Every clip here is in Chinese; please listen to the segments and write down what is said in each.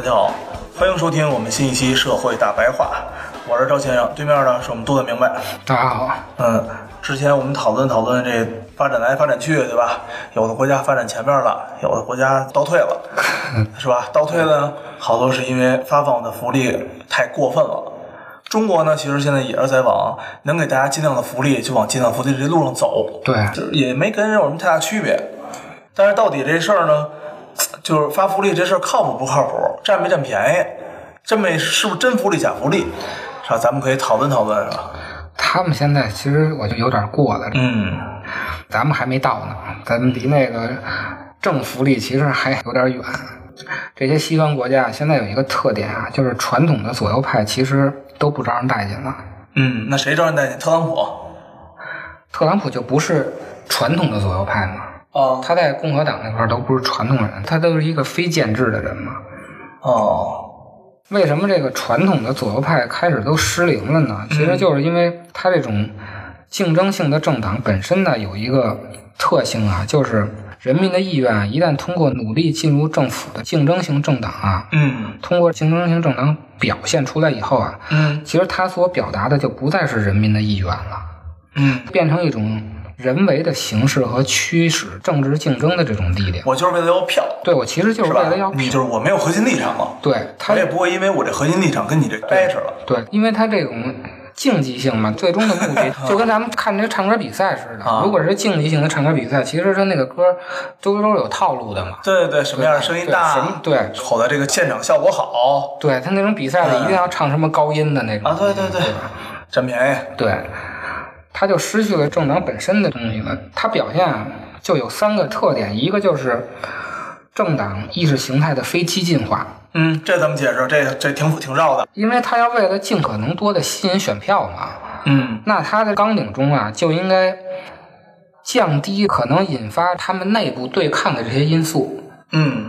大家好，欢迎收听我们新一期《社会大白话》，我是赵先生，对面呢是我们多的明白。大家好，嗯，之前我们讨论讨论这发展来发展去，对吧？有的国家发展前面了，有的国家倒退了，是吧？倒退呢，好多是因为发放的福利太过分了。中国呢，其实现在也是在往能给大家尽量的福利，就往尽量福利这路上走，对，就是也没跟人有什么太大区别。但是到底这事儿呢？就是发福利这事儿靠谱不靠谱，占没占便宜，真没是不是真福利假福利，是吧？咱们可以讨论讨论，是吧？他们现在其实我就有点过了，嗯，咱们还没到呢，咱们离那个正福利其实还有点远。这些西方国家现在有一个特点啊，就是传统的左右派其实都不招人待见了。嗯，那谁招人待见？特朗普？特朗普就不是传统的左右派吗？哦。他在共和党那块儿都不是传统人，他都是一个非建制的人嘛。哦，为什么这个传统的左右派开始都失灵了呢？其实就是因为他这种竞争性的政党本身呢有一个特性啊，就是人民的意愿啊一旦通过努力进入政府的竞争性政党啊，嗯。通过竞争性政党表现出来以后啊，嗯。其实他所表达的就不再是人民的意愿了，嗯，变成一种人为的形式和驱使政治竞争的这种力量。我就是为了要票，对我其实就是为了要？你票，就是我没有核心立场了，对他也不会因为我这核心立场跟你这掰扯了。对，因为他这种竞技性嘛，最终的目的 就跟咱们看这个唱歌比赛似的。啊如果是竞技性的唱歌比赛，其实他那个歌都都是有套路的嘛。对对对，什么样的声音大什大么，对吼的这个现场效果好对他那种比赛的一定要唱什么高音的那种啊，对对对，占便宜。对，他就失去了政党本身的东西了。他表现啊，就有三个特点，一个就是政党意识形态的非激进化，嗯，这怎么解释？这这挺挺绕的。因为他要为了尽可能多的吸引选票嘛。嗯那他的纲领中啊，就应该降低可能引发他们内部对抗的这些因素。嗯，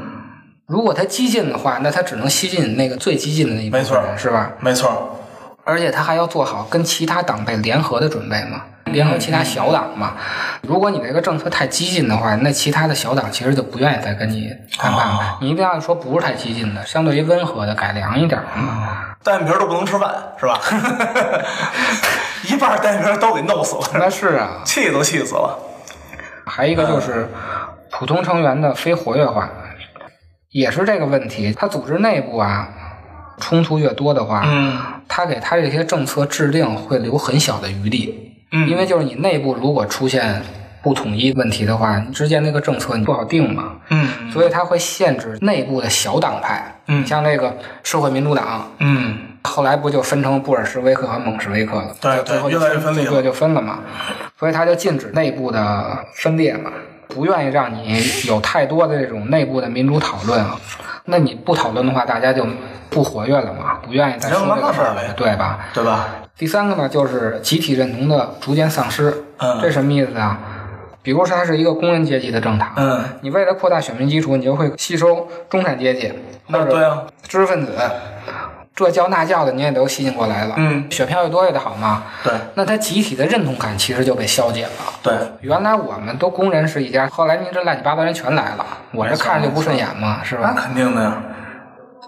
如果他激进的话，那他只能吸进那个最激进的那一部没错分，是吧？没错。而且他还要做好跟其他党派联合的准备嘛，联合其他小党嘛。如果你这个政策太激进的话，那其他的小党其实就不愿意再跟你谈判了。你一定要说不是太激进的，相对于温和的、改良一点的嘛。单眼皮儿都不能吃饭，是吧？一半单眼皮儿都给弄死了，那是啊，气都气死了。还一个就是普通成员的非活跃化，也是这个问题。他组织内部啊冲突越多的话，嗯他给他这些政策制定会留很小的余地，嗯因为就是你内部如果出现不统一问题的话，你之间那个政策你不好定嘛，嗯所以他会限制内部的小党派。嗯像那个社会民主党，嗯，后来不就分成布尔什维克和蒙什维克了？对最后就对越来越分裂了对，就分了嘛。所以他就禁止内部的分裂嘛，不愿意让你有太多的这种内部的民主讨论。那你不讨论的话，大家就不活跃了嘛，不愿意再说这个事儿了对吧？对吧？第三个呢，就是集体认同的逐渐丧失。嗯这什么意思啊？比如说，它是一个工人阶级的政党，嗯，你为了扩大选民基础，你就会吸收中产阶级那对啊，知识分子，这教那教的你也都吸引过来了，嗯选票越多越好嘛。对那他集体的认同感其实就被消解了。对，原来我们都工人是一家，后来您这乱七八糟人全来了，我这看着就不顺眼嘛，是吧那？肯定的呀。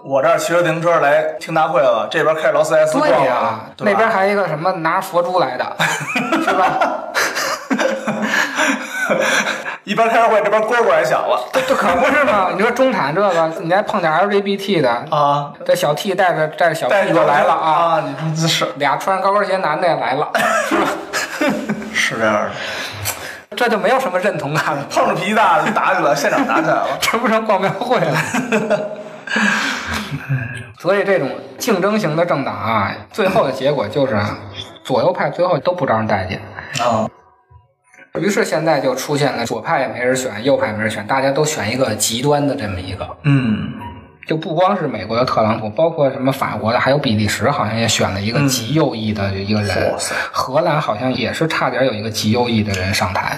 我这儿骑着自行车来听大会了，这边开着劳斯莱斯对呀、了，那边还有一个什么拿佛珠来的，是吧？一般开着会，这边蝈蝈也响了 这可不是吗？你说中产这个，你再碰点 LGBT 的，啊！这小 T 带着带着小带 P 就来了啊，啊！你这是 俩穿高跟鞋男的也来了，是吧？是这样的，这就没有什么认同感了，碰着脾气大的就打起来了，现场打起来了。这不成逛庙会了？所以这种竞争型的政党啊，最后的结果就是啊左右派最后都不招人待见。啊，于是现在就出现了左派也没人选，右派也没人选，大家都选一个极端的这么一个。嗯，就不光是美国的特朗普，包括什么法国的，还有比利时好像也选了一个极右翼的一个人，荷兰好像也是差点有一个极右翼的人上台。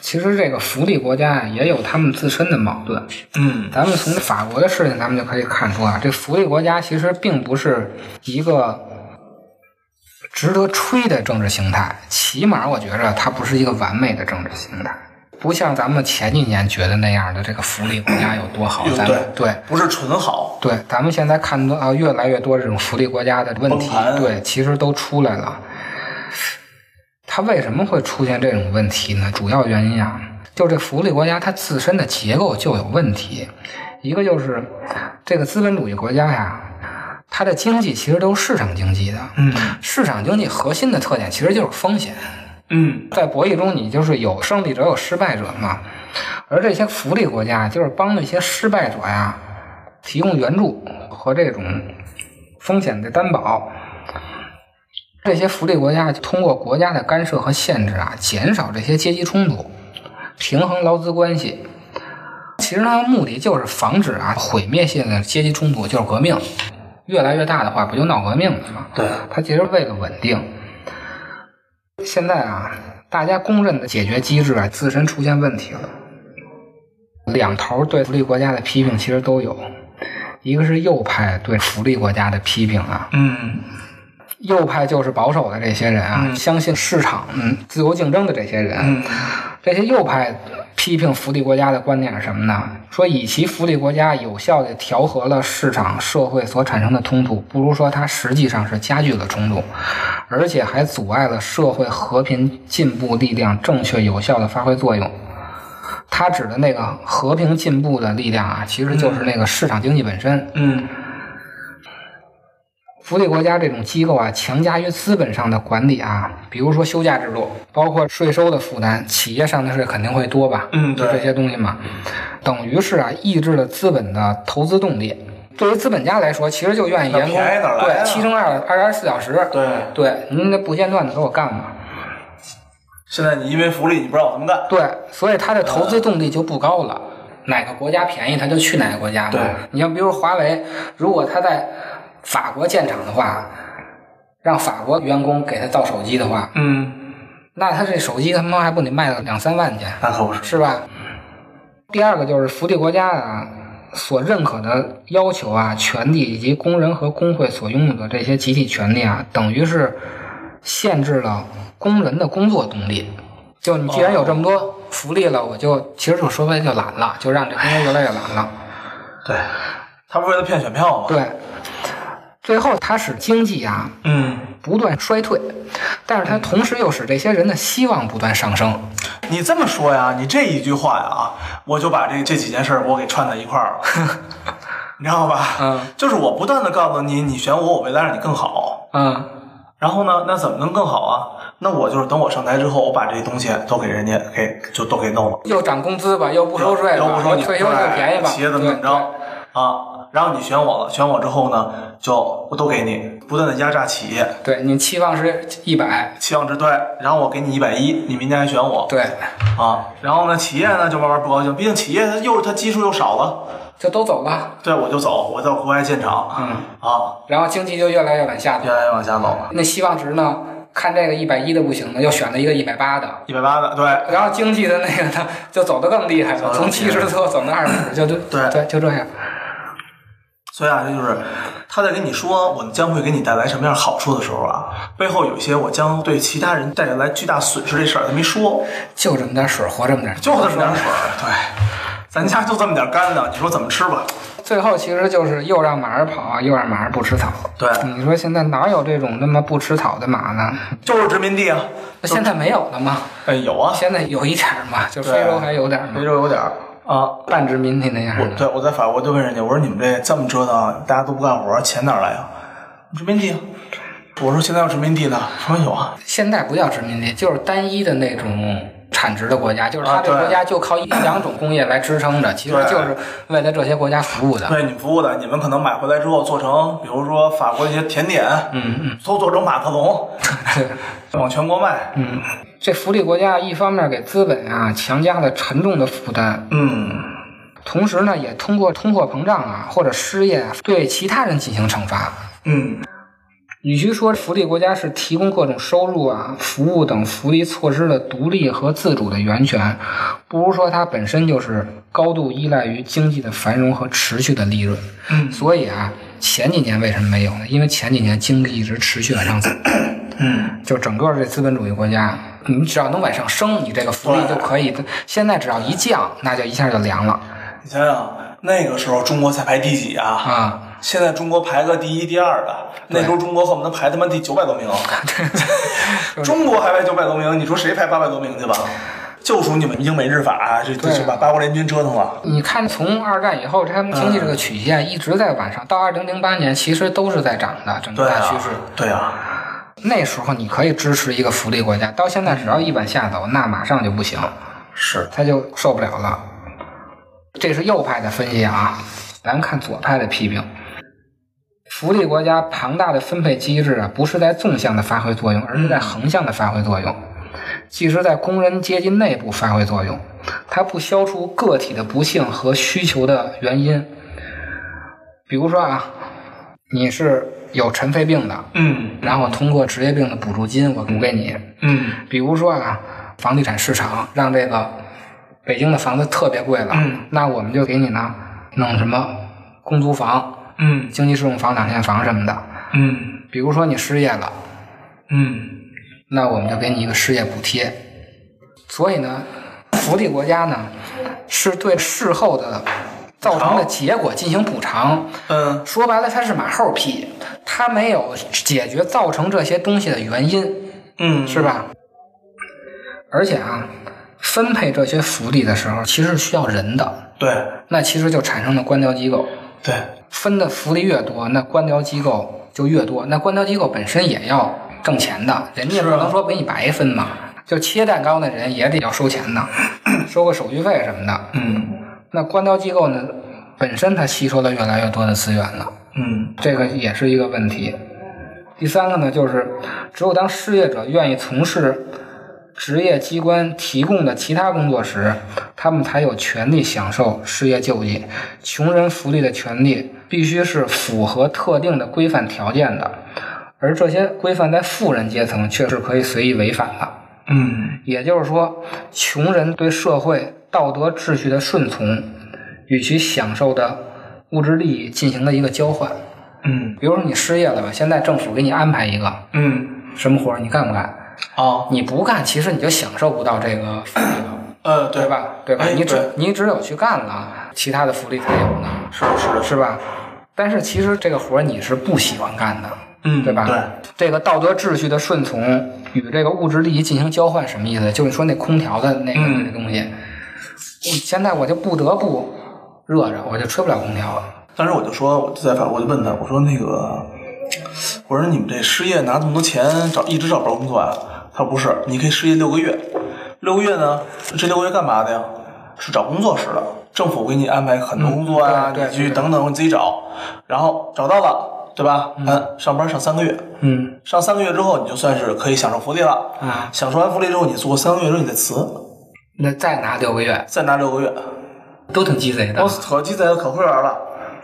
其实这个福利国家啊也有他们自身的矛盾。嗯，咱们从法国的事情，咱们就可以看出啊，这福利国家其实并不是一个值得吹的政治形态，起码我觉着它不是一个完美的政治形态，不像咱们前几年觉得那样的这个福利国家有多好。咱对们对不是纯好，对，咱们现在看到啊，越来越多这种福利国家的问题，对，其实都出来了。它为什么会出现这种问题呢？主要原因啊，就这福利国家它自身的结构就有问题。一个就是这个资本主义国家呀，它的经济其实都是市场经济的。嗯市场经济核心的特点其实就是风险。嗯在博弈中，你就是有胜利者有失败者嘛。而这些福利国家就是帮那些失败者呀提供援助和这种风险的担保。这些福利国家通过国家的干涉和限制啊，减少这些阶级冲突，平衡劳资关系。其实它的目的就是防止啊毁灭性的阶级冲突，就是革命。越来越大的话，不就闹革命了吗？对，它其实为了稳定。现在啊，大家公认的解决机制啊，自身出现问题了。两头对福利国家的批评其实都有，一个是右派对福利国家的批评啊，嗯。右派就是保守的这些人啊，嗯。相信市场、嗯自由竞争的这些人，嗯。这些右派批评福利国家的观点是什么呢？说以其福利国家有效地调和了市场社会所产生的冲突，不如说它实际上是加剧了冲突，而且还阻碍了社会和平进步力量正确有效地发挥作用。他指的那个和平进步的力量啊，其实就是那个市场经济本身。嗯福利国家这种机构啊，强加于资本上的管理啊，比如说休假制度，包括税收的负担，企业上的税肯定会多吧？嗯对就这些东西嘛，等于是啊，抑制了资本的投资动力。对于资本家来说，其实就愿意员工对七乘二二十四小时，对，对，您这不间断的给我干嘛？现在你因为福利，你不让我怎么干，对，所以他的投资动力就不高了。哪个国家便宜，他就去哪个国家嘛。对你像比如华为，如果他在法国建厂的话，让法国员工给他造手机的话，嗯，那他这手机他妈还不得卖到两三万去，那可不是，是吧？第二个就是福利国家啊所认可的要求啊、权利以及工人和工会所拥有的这些集体权利啊，等于是限制了工人的工作动力。就你既然有这么多福利了，我就其实就说白了就懒了，就让这工人越来越懒了。对，他不是为了骗选票吗？，对，最后它使经济啊嗯，不断衰退，但是它同时又使这些人的希望不断上升。你这么说呀，你这一句话呀，我就把这这几件事儿我给串在一块儿了，你知道吧？嗯，就是我不断的告诉你，你选我，我为了让你更好。嗯，然后呢，那怎么能更好啊？那我就是等我上台之后，我把这些东西都给人家给就都给弄了，又涨工资吧，又不收税吧，又不收你退休又便宜吧，企业怎么怎么着啊？然后你选我了，选我之后呢，就我都给你，不断的压榨企业，对你期望值一百，期望值对，然后我给你一百一，你明年还选我。对，啊？然后呢，企业呢就慢慢不高兴，毕竟企业它又它基数又少了，就都走了，对我就走，我到国外建厂，嗯，啊，然后经济就越来越往下走。越。来越往下走了，那希望值呢？看这个一百一的不行了，又选了一个一百八的，一百八的对。然后经济的那个呢，就走得更厉害了，从七十多走到二十，就就对。对，就这样。所以啊，这就是他在跟你说我们将会给你带来什么样好处的时候啊，背后有一些我将对其他人带来巨大损失这事儿，他没说，就这么点水，活这么点，就这么点水儿，对，咱家就这么点干的，你说怎么吃吧？最后其实就是又让马儿跑啊，又让马儿不吃草。对，你说现在哪有这种那么不吃草的马呢？就是殖民地啊，那现在没有了吗？哎，有啊，现在有一点儿嘛，就非洲还有点儿嘛，非洲有点儿啊。半殖民地那样的。我对我在法国就问人家，我说你们这这么折腾，大家都不干活，钱哪儿来啊？殖民地啊。我说现在要殖民地呢，说有啊。现在不叫殖民地，就是单一的那种产值的国家，就是它这个国家就靠一两种工业来支撑着，其实就是为了这些国家服务的。为你们服务的，你们可能买回来之后做成，比如说法国一些甜点，嗯嗯，都做成马克龙，对。往全国卖。嗯，这福利国家一方面给资本啊强加了沉重的负担，嗯，同时呢也通过通货膨胀啊或者失业啊对其他人进行惩罚。嗯，与其说福利国家是提供各种收入啊、服务等福利措施的独立和自主的源泉，不如说它本身就是高度依赖于经济的繁荣和持续的利润。嗯所以啊，前几年为什么没有呢？因为前几年经济一直持续往上走。嗯，就整个这资本主义国家，你只要能往上升，你这个福利就可以。现在只要一降，那就一下就凉了你想想，那个时候中国才排第几啊？啊！现在中国排个第一、第二的，那时候中国恨不得排他妈第九百多名，中国还排九百多名，你说谁排八百多名去吧？就属你们英美日法，这这把八国联军折腾了。你看，从二战以后，他们经济这个曲线一直在往上，到二零零八年其实都是在涨的，整个大趋势。，对啊，那时候你可以支持一个福利国家，到现在只要一往下走，那马上就不行，是，他就受不了了。这是右派的分析啊，咱看左派的批评。福利国家庞大的分配机制啊，不是在纵向的发挥作用，而是在横向的发挥作用，即使在工人阶级内部发挥作用。它不消除个体的不幸和需求的原因。比如说啊，你是有尘肺病的，嗯然后通过职业病的补助金，我补给你。嗯比如说啊，房地产市场让这个北京的房子特别贵了，嗯那我们就给你呢弄什么公租房、嗯经济适用房、两间房什么的。嗯比如说你失业了，嗯那我们就给你一个失业补贴。所以呢，福利国家呢是对事后的造成的结果进行补偿。嗯说白了，它是马后屁，它没有解决造成这些东西的原因。嗯，是吧？而且啊，分配这些福利的时候，其实是需要人的，对那其实就产生了官僚机构。对，分的福利越多，那官僚机构就越多。那官僚机构本身也要挣钱的，人家不能说给你白分嘛。就切蛋糕的人也得要收钱的，收个手续费什么的。嗯那官僚机构呢，本身它吸收了越来越多的资源了。嗯这个也是一个问题。第三个呢，就是只有当失业者愿意从事职业机关提供的其他工作时，他们才有权利享受失业救济。穷人福利的权利必须是符合特定的规范条件的，而这些规范在富人阶层却是可以随意违反的。嗯也就是说，穷人对社会道德秩序的顺从，与其享受的物质利益进行了一个交换。嗯比如说你失业了吧，现在政府给你安排一个嗯，什么活儿，你干不干？哦，你不干，其实你就享受不到这个福利了，呃，对？吧？对吧？哎你只你只有去干了，其他的福利才有呢，是的是的，是吧？但是其实这个活儿你是不喜欢干的，嗯，对吧？对，这个道德秩序的顺从与这个物质利益进行交换，什么意思？就是说那空调的那个、嗯那个东西，现在我就不得不热着，我就吹不了空调了。当时我就说，我就在法，我就问他，我说那个，我说你们这失业拿这么多钱找一直找不着工作啊？他说不是，你可以失业六个月，六个月呢，这六个月干嘛的呀？是找工作使的，政府给你安排很多工作啊，你去等等，你自己找，然后找到了，对吧？嗯，上班上三个月，嗯上三个月之后，你就算是可以享受福利了。啊，享受完福利之后，你做三个月之后你再辞，那再拿六个月，再拿六个月，都挺鸡贼的我。可鸡贼了，可会玩了，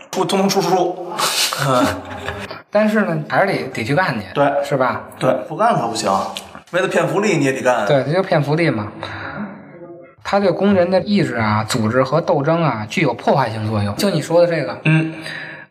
出通通出出出。嗯，但是呢，还是得得去干去，对是吧？对，不干可不行，为了骗福利你也得干。对，这就骗福利嘛。他对工人的意志啊、组织和斗争啊具有破坏性作用。就你说的这个，嗯，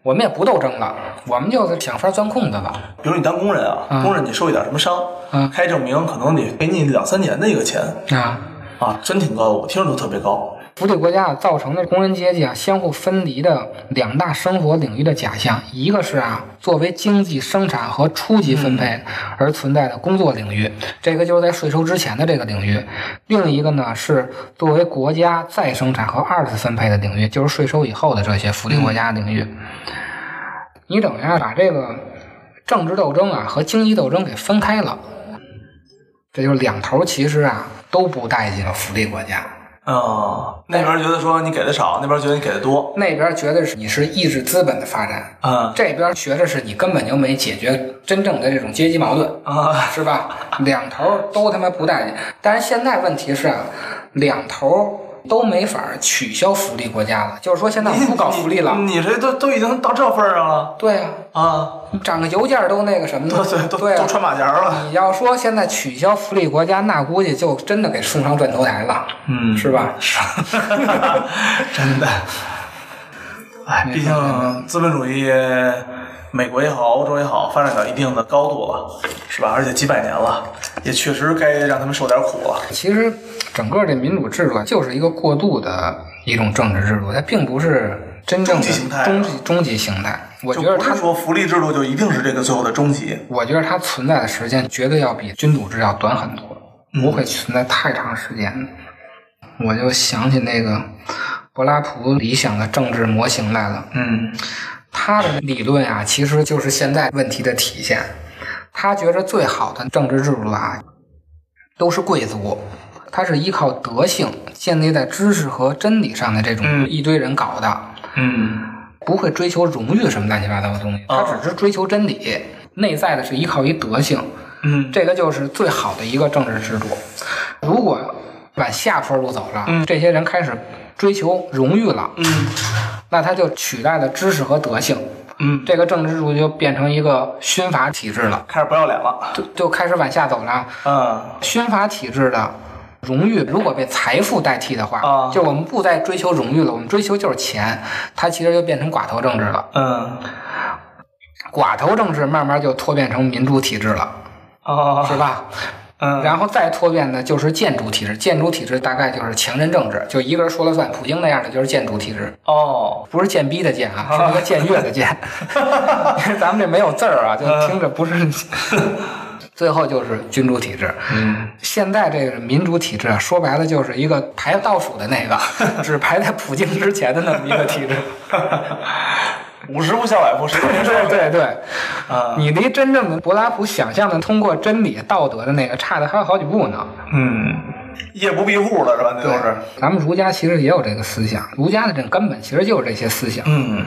我们也不斗争了，我们就是想法钻空子了。比如你当工人啊，嗯工人你受一点什么伤，嗯开证明可能得给你两三年的一个钱啊，啊，真挺高的，我听着都特别高。福利国家造成的工人阶级啊相互分离的两大生活领域的假象，一个是啊作为经济生产和初级分配而存在的工作领域，这个就是在税收之前的这个领域；另一个呢是作为国家再生产和二次分配的领域，就是税收以后的这些福利国家领域。你等于啊把这个政治斗争啊和经济斗争给分开了。这就是两头其实啊都不待见福利国家。哦，那边觉得说你给的少，那边觉得你给的多。那边觉得是你是抑制资本的发展，嗯这边觉得是你根本就没解决真正的这种阶级矛盾，啊，是吧？两头都他妈不待见。但是现在问题是啊，两头都没法取消福利国家了，就是说现在不搞福利了。你你这都都已经到这份儿上了对啊，啊，涨个油价都那个什么对都都穿马甲了。你要说现在取消福利国家，那估计就真的给送上断头台了，嗯是吧？是，真的。哎，毕竟资本主义，美国也好，欧洲也好，发展到一定的高度了，是吧？而且几百年了，也确实该让他们受点苦了。其实整个这民主制度啊，就是一个过渡的一种政治制度，它并不是真正的终极形态终极终极形态。我觉得他，说福利制度就一定是这个最后的终极。我觉得它存在的时间绝对要比君主制要短很多，嗯不会存在太长时间。我就想起那个柏拉图理想的政治模型来了。嗯他的理论啊，其实就是现在问题的体现。他觉着最好的政治制度啊，都是贵族，他是依靠德性建立在知识和真理上的这种嗯。一堆人搞的，嗯。不会追求荣誉什么乱七八糟的东西，他哦只是追求真理，内在的是依靠于德性，嗯。这个就是最好的一个政治制度。如果往下坡路走了，嗯。这些人开始追求荣誉了，嗯。那他就取代了知识和德性，嗯，这个政治制度就变成一个勋法体制了，开始不要脸了。就就开始往下走了。嗯。勋法体制的荣誉如果被财富代替的话，啊。就我们不再追求荣誉了，我们追求就是钱，它其实就变成寡头政治了。嗯。寡头政治慢慢就脱变成民主体制了，哦。是吧？嗯，然后再脱变的就是建筑体制，建筑体制大概就是强人政治，就一个人说了算。普京那样的就是建筑体制，哦，不是贱逼的贱啊，是那个僭越的贱。因为 咱们这没有字儿啊，就听着不是。最后就是君主体制。嗯现在这个民主体制啊，说白了就是一个排倒数的那个，只排在普京之前的那么一个体制。五十步笑百步，谁都没说。对对对，啊，你离真正的柏拉图想象的通过真理、道德的那个差的还有好几步呢。嗯，夜不闭户了是吧？那都是。咱们儒家其实也有这个思想，儒家的这根本其实就是这些思想。嗯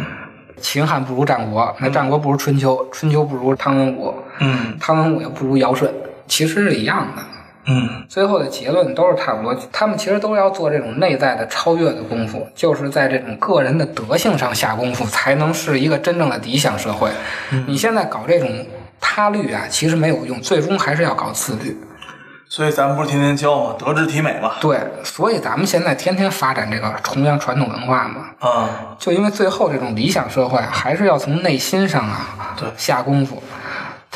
秦汉不如战国，那战国不如春秋，春秋不如汤文武，嗯汤文武也不如尧舜，其实是一样的。嗯最后的结论都是差不多，他们其实都要做这种内在的超越的功夫，就是在这种个人的德性上下功夫，才能是一个真正的理想社会。你现在搞这种他律啊，其实没有用，最终还是要搞自律。所以咱们不是天天教吗，德智体美嘛。对，所以咱们现在天天发展这个弘扬传统文化嘛，啊，就因为最后这种理想社会还是要从内心上啊对下功夫。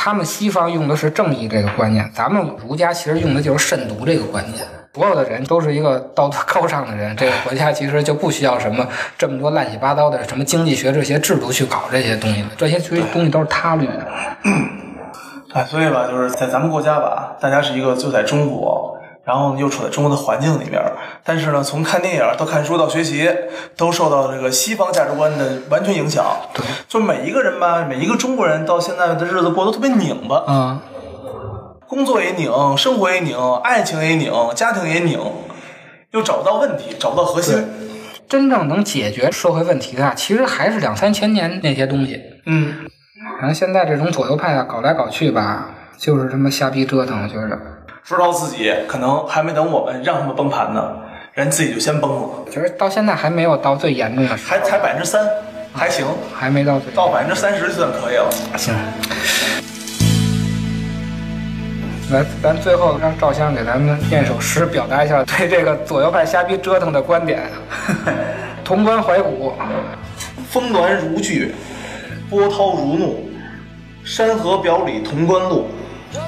他们西方用的是正义这个观念，咱们儒家其实用的就是慎独这个观念。所有的人都是一个道德高尚的人，这个国家其实就不需要什么这么多乱七八糟的什么经济学这些制度去搞这些东西了，这些其实东西都是他律的。哎，所以吧，就是在咱们国家吧，大家是一个就在中国，然后又处在中国的环境里面，但是呢，从看电影到看书到学习，都受到这个西方价值观的完全影响。对，就每一个人吧，每一个中国人到现在的日子过得特别拧巴，嗯，工作也拧，生活也拧，爱情也拧，家庭也拧，又找不到问题，找不到核心。真正能解决社会问题的啊，其实还是两三千年那些东西。嗯，反正现在这种左右派啊，搞来搞去吧，就是他妈瞎逼折腾，我觉着。说到自己，可能还没等我们让他们崩盘呢，人自己就先崩了，其实到现在还没有到最严重的时候，还才百分之三，还行，还没到最到百分之三十就算可以了。行。来，咱最后让赵先生给咱们念首诗，表达一下 对这个左右派瞎逼折腾的观点。潼关怀古，峰峦如聚，波涛如怒，山河表里潼关路。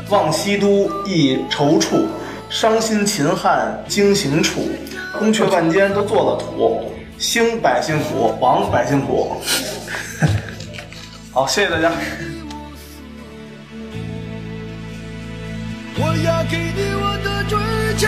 望西都亦踌躇，伤心秦汉经行处。宫阙万间都做了土，兴百姓苦，亡百姓苦。好，谢谢大家。我要给你我的追求。